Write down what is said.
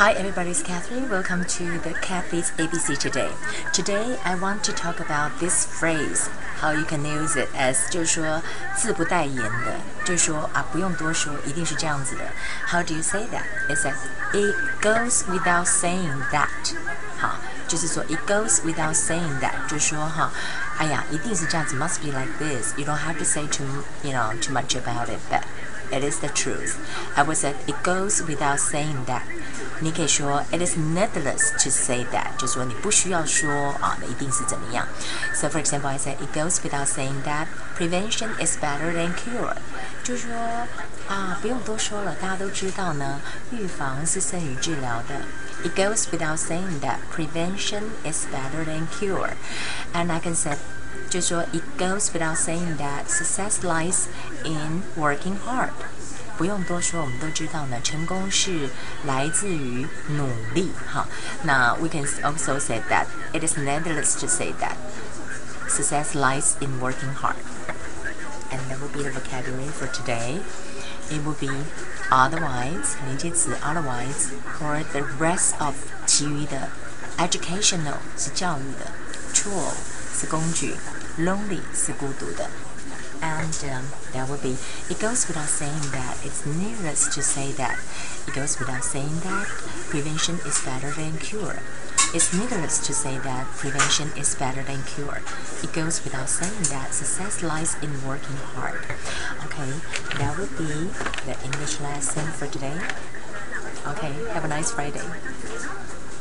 Hi everybody, it's Catherine. Welcome to the Kathy's ABC today. Today I want to talk about this phrase, how you can use it as 就是说字不带言的，就是说啊不用多说，一定是这样子的。How do you say that? It says it goes without saying that. 好，就是说 it goes without saying that，就是说哈，哎呀，一定是这样子，must be like this. You don't have to say too, you know, too much about it, but it is the truth. I would say it goes without saying that. 你可以说 it is needless to say that，就说你不需要说啊，那一定是怎么样。So for example, I say it goes without saying that prevention is better than cure，就是说 啊，不用多说了，大家都知道呢，预防是胜于治疗的。It goes without saying that prevention is better than cure, and I can say 就说 it goes without saying that success lies in working hard。不用多说，我们都知道呢，成功是来自于努力。哈，那 we can also say that it is needless to say that success lies in working hard. And that will be the vocabulary for today. It will be otherwise 连接词 otherwise or the rest of 其余的 educational 是教育的，tool 是工具，lonely 是孤独的。and um, that would be it goes without saying that it's needless to say that it goes without saying that prevention is better than cure it's needless to say that prevention is better than cure. It goes without saying that success lies in working hard. Okay that would be the english lesson for today. Okay have a nice friday